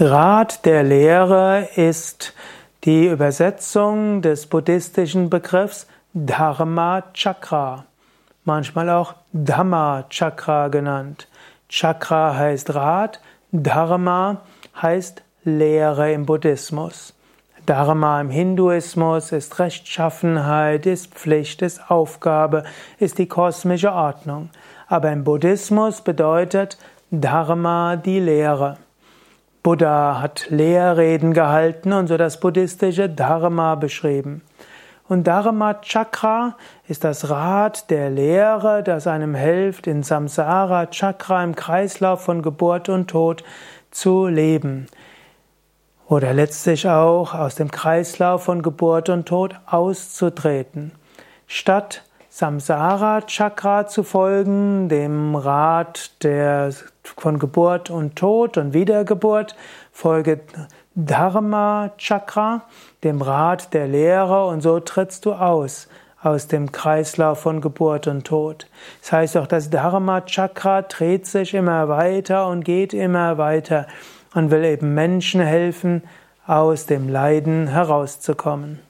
Rad der Lehre ist die Übersetzung des buddhistischen Begriffs Dharma Chakra, manchmal auch Dhamma Chakra genannt. Chakra heißt Rad, Dharma heißt Lehre im Buddhismus. Dharma im Hinduismus ist Rechtschaffenheit, ist Pflicht, ist Aufgabe, ist die kosmische Ordnung. Aber im Buddhismus bedeutet Dharma die Lehre. Buddha hat Lehrreden gehalten und so das buddhistische Dharma beschrieben. Und Dharma Chakra ist das Rad der Lehre, das einem hilft, in Samsara Chakra im Kreislauf von Geburt und Tod zu leben. Oder letztlich auch aus dem Kreislauf von Geburt und Tod auszutreten. Statt Samsara Chakra zu folgen, dem Rad der von Geburt und Tod und Wiedergeburt, folge Dharma Chakra, dem Rad der Lehre und so trittst du aus aus dem Kreislauf von Geburt und Tod. Das heißt auch, das Dharma Chakra dreht sich immer weiter und geht immer weiter und will eben Menschen helfen, aus dem Leiden herauszukommen.